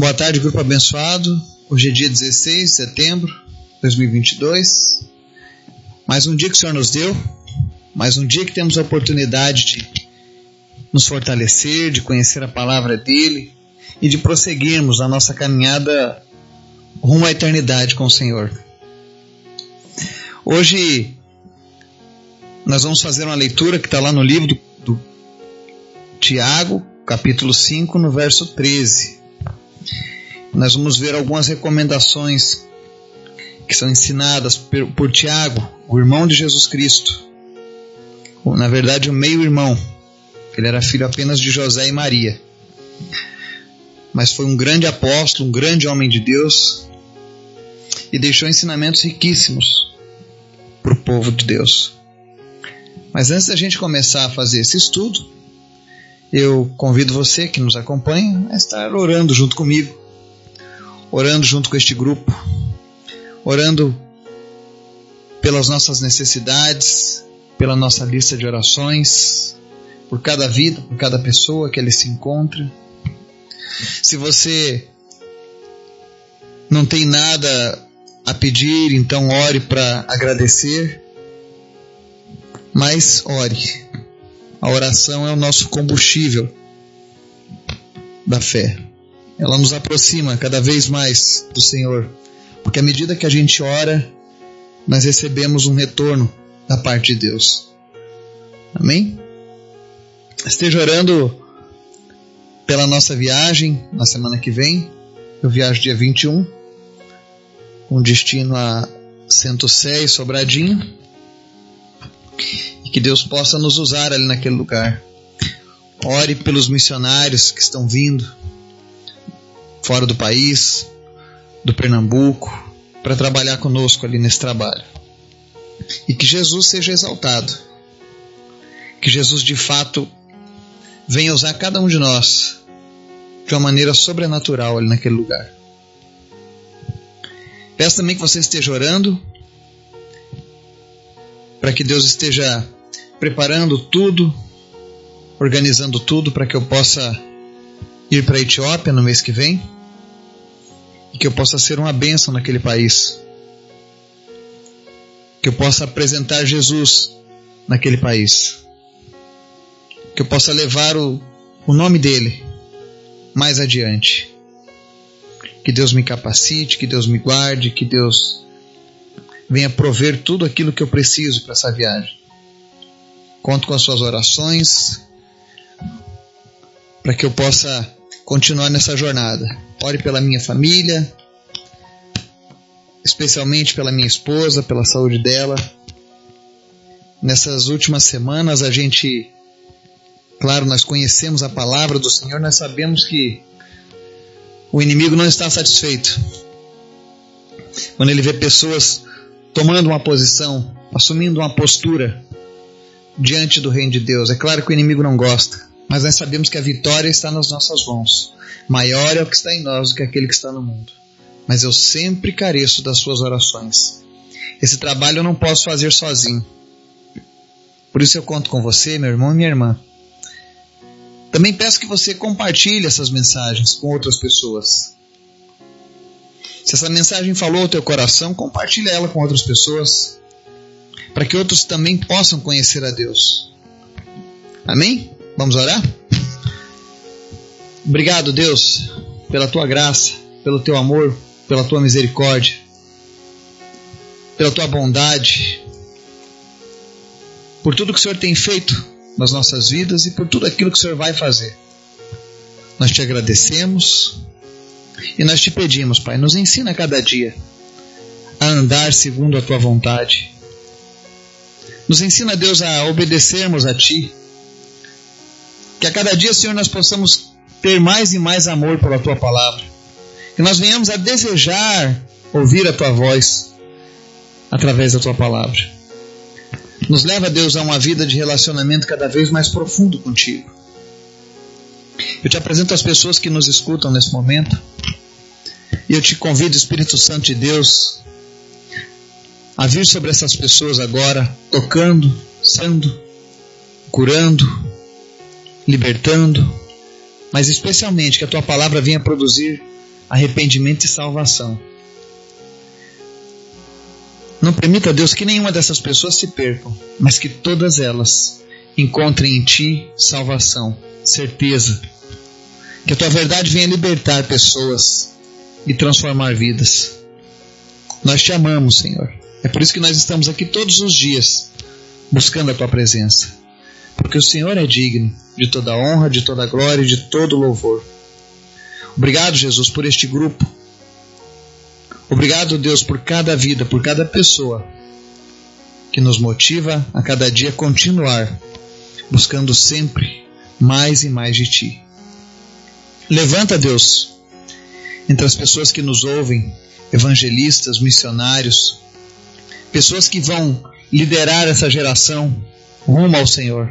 Boa tarde, grupo abençoado. Hoje é dia 16 de setembro de 2022. Mais um dia que o Senhor nos deu, mais um dia que temos a oportunidade de nos fortalecer, de conhecer a palavra dele e de prosseguirmos a nossa caminhada rumo à eternidade com o Senhor. Hoje nós vamos fazer uma leitura que está lá no livro do, do Tiago, capítulo 5, no verso 13 nós vamos ver algumas recomendações que são ensinadas por, por Tiago, o irmão de Jesus Cristo. Na verdade, o meio-irmão. Ele era filho apenas de José e Maria. Mas foi um grande apóstolo, um grande homem de Deus e deixou ensinamentos riquíssimos para o povo de Deus. Mas antes da gente começar a fazer esse estudo, eu convido você que nos acompanha a estar orando junto comigo orando junto com este grupo, orando pelas nossas necessidades, pela nossa lista de orações, por cada vida, por cada pessoa que ele se encontra. Se você não tem nada a pedir, então ore para agradecer, mas ore. A oração é o nosso combustível da fé ela nos aproxima cada vez mais do Senhor. Porque à medida que a gente ora, nós recebemos um retorno da parte de Deus. Amém? Esteja orando pela nossa viagem na semana que vem. Eu viajo dia 21, com destino a Centro-Sé e Sobradinho. Que Deus possa nos usar ali naquele lugar. Ore pelos missionários que estão vindo fora do país, do Pernambuco, para trabalhar conosco ali nesse trabalho. E que Jesus seja exaltado. Que Jesus de fato venha usar cada um de nós de uma maneira sobrenatural ali naquele lugar. Peço também que você esteja orando para que Deus esteja preparando tudo, organizando tudo para que eu possa ir para a Etiópia no mês que vem e que eu possa ser uma bênção naquele país. Que eu possa apresentar Jesus naquele país. Que eu possa levar o, o nome dele mais adiante. Que Deus me capacite, que Deus me guarde, que Deus venha prover tudo aquilo que eu preciso para essa viagem. Conto com as suas orações para que eu possa continuar nessa jornada. Ore pela minha família, especialmente pela minha esposa, pela saúde dela. Nessas últimas semanas a gente, claro, nós conhecemos a palavra do Senhor, nós sabemos que o inimigo não está satisfeito. Quando ele vê pessoas tomando uma posição, assumindo uma postura diante do reino de Deus, é claro que o inimigo não gosta mas nós sabemos que a vitória está nas nossas mãos. Maior é o que está em nós do que aquele que está no mundo. Mas eu sempre careço das suas orações. Esse trabalho eu não posso fazer sozinho. Por isso eu conto com você, meu irmão e minha irmã. Também peço que você compartilhe essas mensagens com outras pessoas. Se essa mensagem falou ao teu coração, compartilhe ela com outras pessoas, para que outros também possam conhecer a Deus. Amém? Vamos orar? Obrigado, Deus, pela tua graça, pelo teu amor, pela tua misericórdia, pela tua bondade, por tudo que o Senhor tem feito nas nossas vidas e por tudo aquilo que o Senhor vai fazer. Nós te agradecemos e nós te pedimos, Pai, nos ensina cada dia a andar segundo a tua vontade. Nos ensina, Deus, a obedecermos a Ti que a cada dia, Senhor, nós possamos ter mais e mais amor pela tua palavra. Que nós venhamos a desejar ouvir a tua voz através da tua palavra. Nos leva, Deus, a uma vida de relacionamento cada vez mais profundo contigo. Eu te apresento as pessoas que nos escutam nesse momento. E eu te convido, Espírito Santo de Deus, a vir sobre essas pessoas agora, tocando, sendo, curando, libertando, mas especialmente que a tua palavra venha produzir arrependimento e salvação. Não permita, Deus, que nenhuma dessas pessoas se percam, mas que todas elas encontrem em Ti salvação, certeza. Que a Tua verdade venha libertar pessoas e transformar vidas. Nós te amamos, Senhor. É por isso que nós estamos aqui todos os dias, buscando a Tua presença. Porque o Senhor é digno de toda honra, de toda glória e de todo louvor. Obrigado, Jesus, por este grupo Obrigado, Deus, por cada vida, por cada pessoa que nos motiva a cada dia continuar buscando sempre mais e mais de Ti. Levanta, Deus, entre as pessoas que nos ouvem, evangelistas, missionários, pessoas que vão liderar essa geração rumo ao Senhor.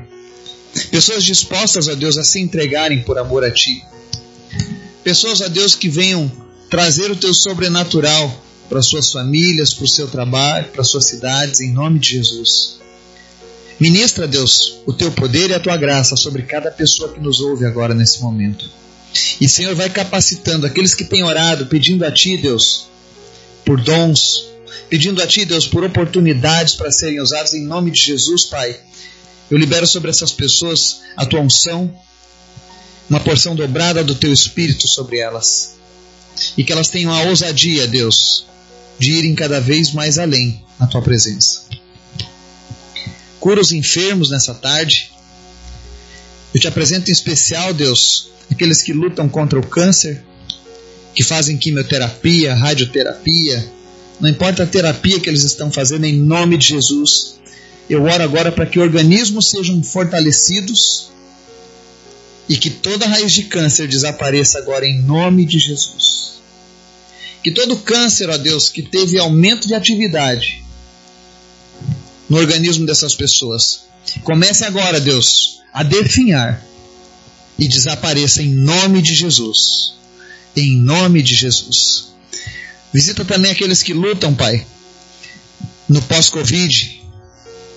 Pessoas dispostas, a Deus, a se entregarem por amor a Ti. Pessoas, a Deus, que venham trazer o teu sobrenatural para suas famílias, para o seu trabalho, para suas cidades, em nome de Jesus. Ministra, Deus, o teu poder e a tua graça sobre cada pessoa que nos ouve agora nesse momento. E, Senhor, vai capacitando aqueles que têm orado, pedindo a Ti, Deus, por dons, pedindo a Ti, Deus, por oportunidades para serem usados em nome de Jesus, Pai. Eu libero sobre essas pessoas a tua unção, uma porção dobrada do teu espírito sobre elas e que elas tenham a ousadia, Deus, de irem cada vez mais além na tua presença. Cura os enfermos nessa tarde. Eu te apresento em especial, Deus, aqueles que lutam contra o câncer, que fazem quimioterapia, radioterapia, não importa a terapia que eles estão fazendo, em nome de Jesus. Eu oro agora para que organismos sejam fortalecidos e que toda raiz de câncer desapareça agora em nome de Jesus. Que todo câncer, ó Deus, que teve aumento de atividade no organismo dessas pessoas, comece agora, Deus, a definhar e desapareça em nome de Jesus. Em nome de Jesus. Visita também aqueles que lutam, Pai, no pós-Covid,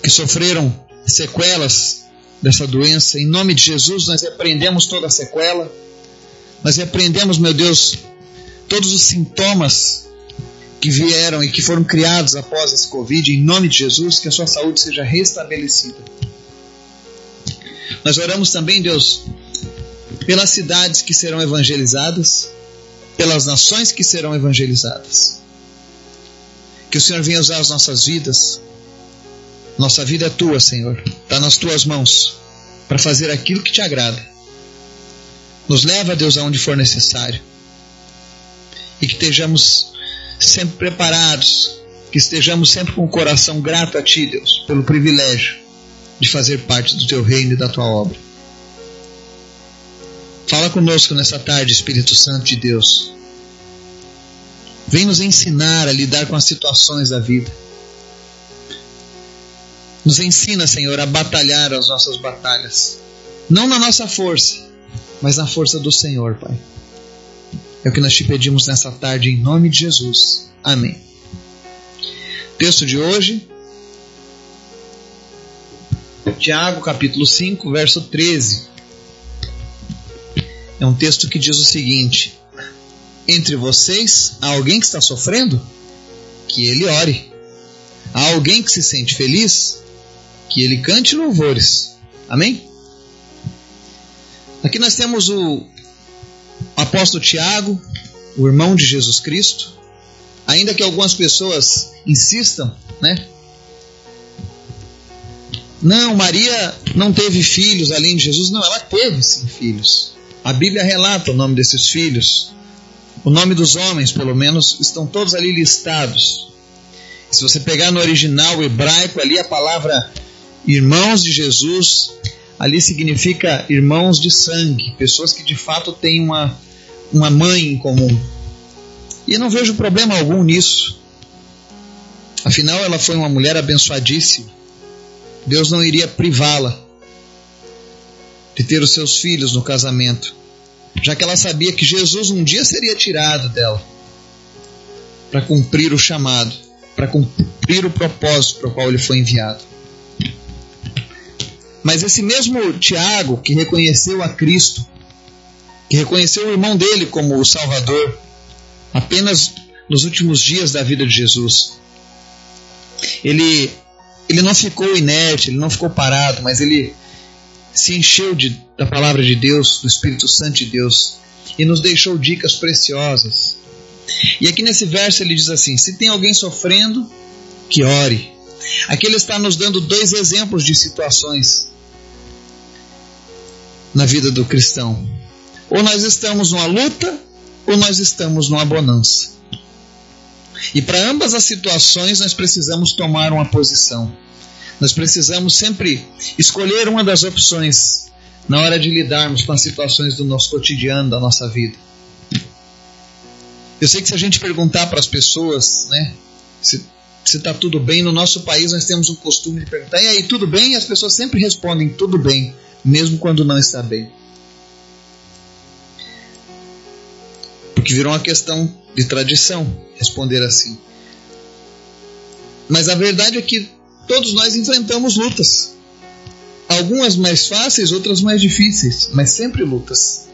que sofreram sequelas dessa doença. Em nome de Jesus, nós repreendemos toda a sequela. Nós repreendemos, meu Deus, todos os sintomas que vieram e que foram criados após esse Covid. Em nome de Jesus, que a sua saúde seja restabelecida. Nós oramos também, Deus, pelas cidades que serão evangelizadas, pelas nações que serão evangelizadas. Que o Senhor venha usar as nossas vidas nossa vida é tua, Senhor. Está nas tuas mãos para fazer aquilo que te agrada. Nos leva, Deus, aonde for necessário. E que estejamos sempre preparados, que estejamos sempre com o coração grato a Ti, Deus, pelo privilégio de fazer parte do Teu reino e da Tua obra. Fala conosco nessa tarde, Espírito Santo de Deus. Vem nos ensinar a lidar com as situações da vida nos ensina, Senhor, a batalhar as nossas batalhas. Não na nossa força, mas na força do Senhor, Pai. É o que nós te pedimos nessa tarde, em nome de Jesus. Amém. Texto de hoje, Tiago, capítulo 5, verso 13. É um texto que diz o seguinte: Entre vocês há alguém que está sofrendo? Que ele ore. Há alguém que se sente feliz? que ele cante louvores. Amém? Aqui nós temos o apóstolo Tiago, o irmão de Jesus Cristo. Ainda que algumas pessoas insistam, né? Não, Maria não teve filhos além de Jesus. Não, ela teve sim filhos. A Bíblia relata o nome desses filhos. O nome dos homens, pelo menos, estão todos ali listados. Se você pegar no original hebraico, ali a palavra Irmãos de Jesus, ali significa irmãos de sangue, pessoas que de fato têm uma, uma mãe em comum. E eu não vejo problema algum nisso. Afinal, ela foi uma mulher abençoadíssima. Deus não iria privá-la de ter os seus filhos no casamento, já que ela sabia que Jesus um dia seria tirado dela para cumprir o chamado, para cumprir o propósito para o qual ele foi enviado. Mas esse mesmo Tiago, que reconheceu a Cristo que reconheceu o irmão dele como o Salvador apenas nos últimos dias da vida de Jesus. Ele, ele não ficou inerte, ele não ficou parado, mas ele se encheu de, da palavra de Deus, do Espírito Santo de Deus, e nos deixou dicas preciosas. E aqui nesse verso ele diz assim: se tem alguém sofrendo, que ore. Aqui ele está nos dando dois exemplos de situações na vida do cristão. Ou nós estamos numa luta, ou nós estamos numa bonança. E para ambas as situações nós precisamos tomar uma posição. Nós precisamos sempre escolher uma das opções na hora de lidarmos com as situações do nosso cotidiano, da nossa vida. Eu sei que se a gente perguntar para as pessoas, né, se está tudo bem, no nosso país nós temos um costume de perguntar, e aí, tudo bem? E as pessoas sempre respondem, tudo bem, mesmo quando não está bem. Porque virou uma questão de tradição responder assim. Mas a verdade é que todos nós enfrentamos lutas. Algumas mais fáceis, outras mais difíceis, mas sempre lutas.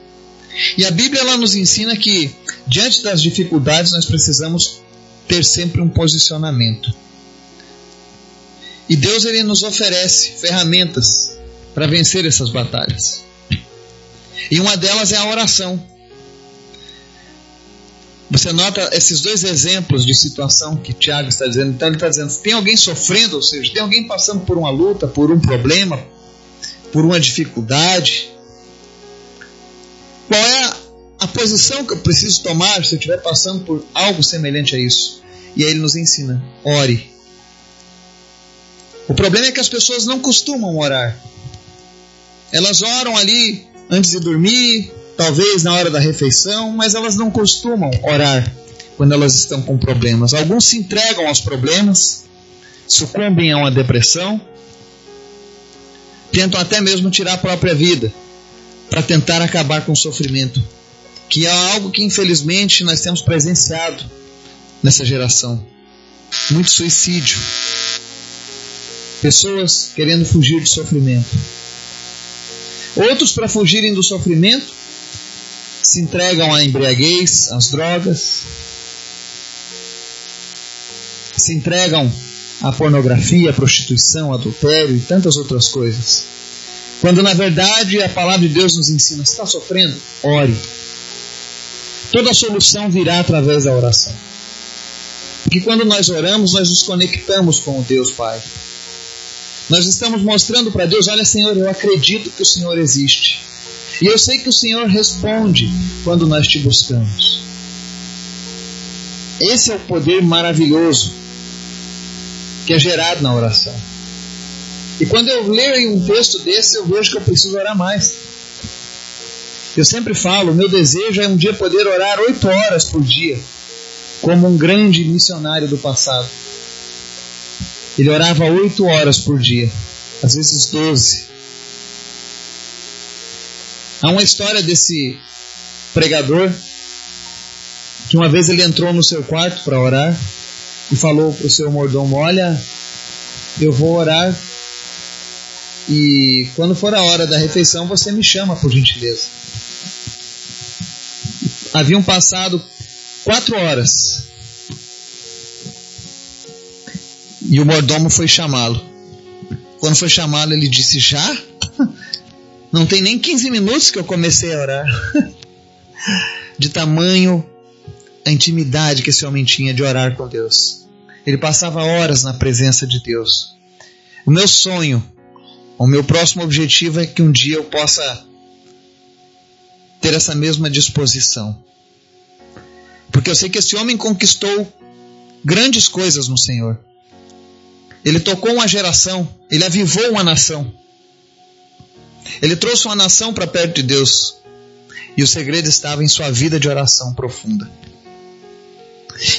E a Bíblia ela nos ensina que diante das dificuldades nós precisamos ter sempre um posicionamento. E Deus ele nos oferece ferramentas para vencer essas batalhas. E uma delas é a oração. Você nota esses dois exemplos de situação que Tiago está dizendo. Então, ele está dizendo: tem alguém sofrendo, ou seja, tem alguém passando por uma luta, por um problema, por uma dificuldade. Qual é a posição que eu preciso tomar se eu estiver passando por algo semelhante a isso? E aí ele nos ensina: ore. O problema é que as pessoas não costumam orar. Elas oram ali antes de dormir, talvez na hora da refeição, mas elas não costumam orar quando elas estão com problemas. Alguns se entregam aos problemas, sucumbem a uma depressão, tentam até mesmo tirar a própria vida para tentar acabar com o sofrimento, que é algo que infelizmente nós temos presenciado nessa geração. Muito suicídio. Pessoas querendo fugir do sofrimento. Outros, para fugirem do sofrimento, se entregam à embriaguez, às drogas, se entregam à pornografia, à prostituição, adultério e tantas outras coisas. Quando na verdade a palavra de Deus nos ensina: está sofrendo? Ore. Toda solução virá através da oração. Porque quando nós oramos, nós nos conectamos com o Deus Pai. Nós estamos mostrando para Deus: olha, Senhor, eu acredito que o Senhor existe. E eu sei que o Senhor responde quando nós te buscamos. Esse é o poder maravilhoso que é gerado na oração. E quando eu leio um texto desse, eu vejo que eu preciso orar mais. Eu sempre falo, meu desejo é um dia poder orar oito horas por dia, como um grande missionário do passado. Ele orava oito horas por dia, às vezes doze. Há uma história desse pregador que uma vez ele entrou no seu quarto para orar e falou para o seu mordomo: Olha, eu vou orar e quando for a hora da refeição você me chama por gentileza. Haviam passado quatro horas e o mordomo foi chamá-lo. Quando foi chamá-lo, ele disse: Já? Não tem nem 15 minutos que eu comecei a orar. de tamanho a intimidade que esse homem tinha de orar com Deus. Ele passava horas na presença de Deus. O meu sonho, o meu próximo objetivo é que um dia eu possa ter essa mesma disposição. Porque eu sei que esse homem conquistou grandes coisas no Senhor. Ele tocou uma geração, ele avivou uma nação. Ele trouxe uma nação para perto de Deus. E o segredo estava em sua vida de oração profunda.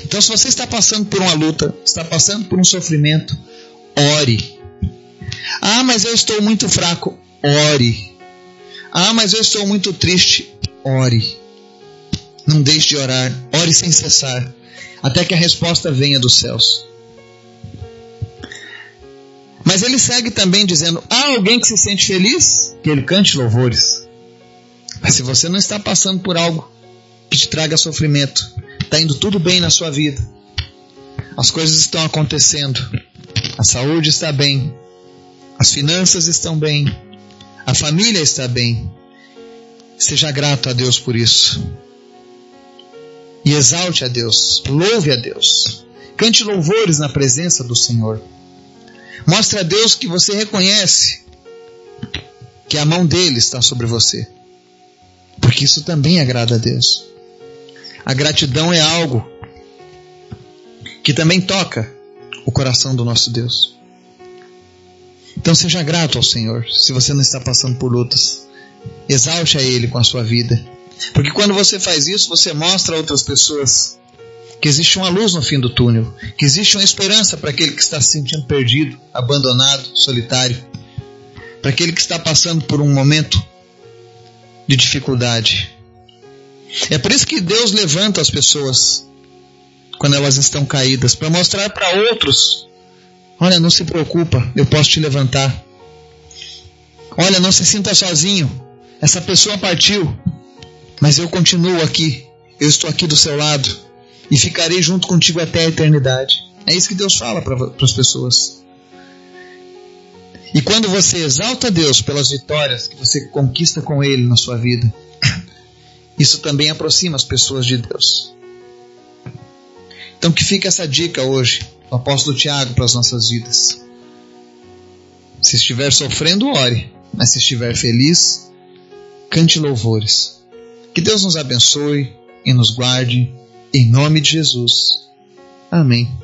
Então, se você está passando por uma luta, está passando por um sofrimento, ore. Ah, mas eu estou muito fraco. Ore. Ah, mas eu estou muito triste. Ore. Não deixe de orar. Ore sem cessar. Até que a resposta venha dos céus. Mas ele segue também dizendo: há alguém que se sente feliz? Que ele cante louvores. Mas se você não está passando por algo que te traga sofrimento, está indo tudo bem na sua vida, as coisas estão acontecendo, a saúde está bem, as finanças estão bem, a família está bem. Seja grato a Deus por isso. E exalte a Deus, louve a Deus. Cante louvores na presença do Senhor. Mostre a Deus que você reconhece que a mão dele está sobre você. Porque isso também agrada a Deus. A gratidão é algo que também toca o coração do nosso Deus. Então seja grato ao Senhor, se você não está passando por lutas. Exalte a Ele com a sua vida. Porque quando você faz isso, você mostra a outras pessoas que existe uma luz no fim do túnel, que existe uma esperança para aquele que está se sentindo perdido, abandonado, solitário, para aquele que está passando por um momento de dificuldade. É por isso que Deus levanta as pessoas quando elas estão caídas, para mostrar para outros: olha, não se preocupa, eu posso te levantar. Olha, não se sinta sozinho. Essa pessoa partiu, mas eu continuo aqui. Eu estou aqui do seu lado e ficarei junto contigo até a eternidade. É isso que Deus fala para as pessoas. E quando você exalta Deus pelas vitórias que você conquista com Ele na sua vida, isso também aproxima as pessoas de Deus. Então que fica essa dica hoje do apóstolo Tiago para as nossas vidas. Se estiver sofrendo, ore, mas se estiver feliz, cante louvores. Que Deus nos abençoe e nos guarde em nome de Jesus. Amém.